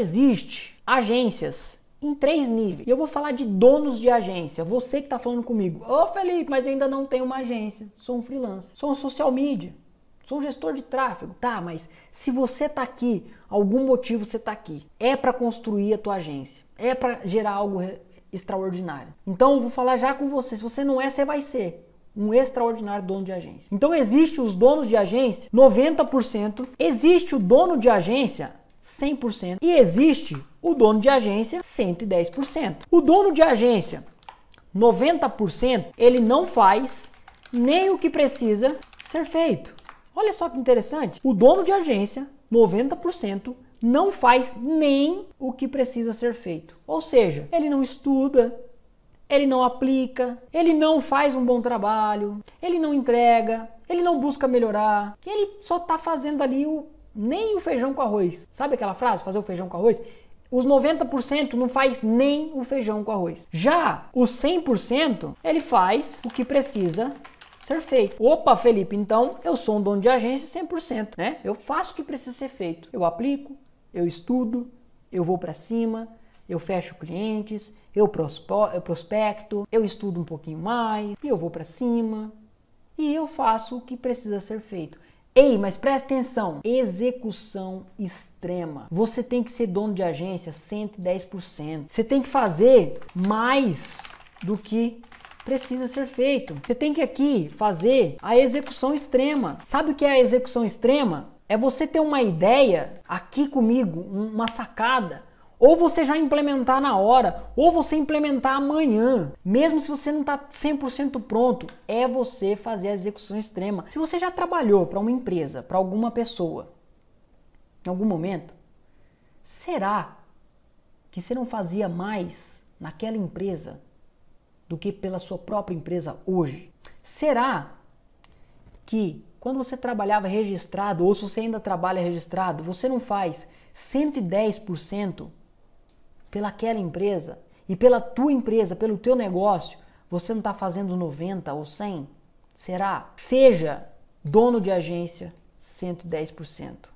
existe agências em três níveis. E eu vou falar de donos de agência. Você que está falando comigo. Ô Felipe, mas ainda não tenho uma agência. Sou um freelancer. Sou um social media. Sou um gestor de tráfego. Tá, mas se você está aqui, algum motivo você está aqui. É para construir a tua agência. É para gerar algo extraordinário. Então eu vou falar já com você. Se você não é, você vai ser um extraordinário dono de agência. Então existe os donos de agência 90%, existe o dono de agência 100% e existe o dono de agência 110%. O dono de agência 90%, ele não faz nem o que precisa ser feito. Olha só que interessante. O dono de agência 90% não faz nem o que precisa ser feito. Ou seja, ele não estuda, ele não aplica, ele não faz um bom trabalho, ele não entrega, ele não busca melhorar, ele só está fazendo ali o, nem o feijão com arroz. Sabe aquela frase, fazer o feijão com arroz? Os 90% não faz nem o feijão com arroz. Já os 100%, ele faz o que precisa ser feito. Opa, Felipe, então eu sou um dono de agência 100%, né? Eu faço o que precisa ser feito. Eu aplico, eu estudo, eu vou para cima, eu fecho clientes, eu prospecto, eu estudo um pouquinho mais, e eu vou para cima e eu faço o que precisa ser feito. Ei, mas presta atenção, execução extrema. Você tem que ser dono de agência 110%. Você tem que fazer mais do que precisa ser feito. Você tem que aqui fazer a execução extrema. Sabe o que é a execução extrema? É você ter uma ideia aqui comigo, uma sacada, ou você já implementar na hora, ou você implementar amanhã. Mesmo se você não está 100% pronto, é você fazer a execução extrema. Se você já trabalhou para uma empresa, para alguma pessoa, em algum momento, será que você não fazia mais naquela empresa do que pela sua própria empresa hoje? Será que quando você trabalhava registrado, ou se você ainda trabalha registrado, você não faz 110% pelaquela empresa e pela tua empresa, pelo teu negócio, você não está fazendo 90 ou 100? Será? Seja dono de agência 110%.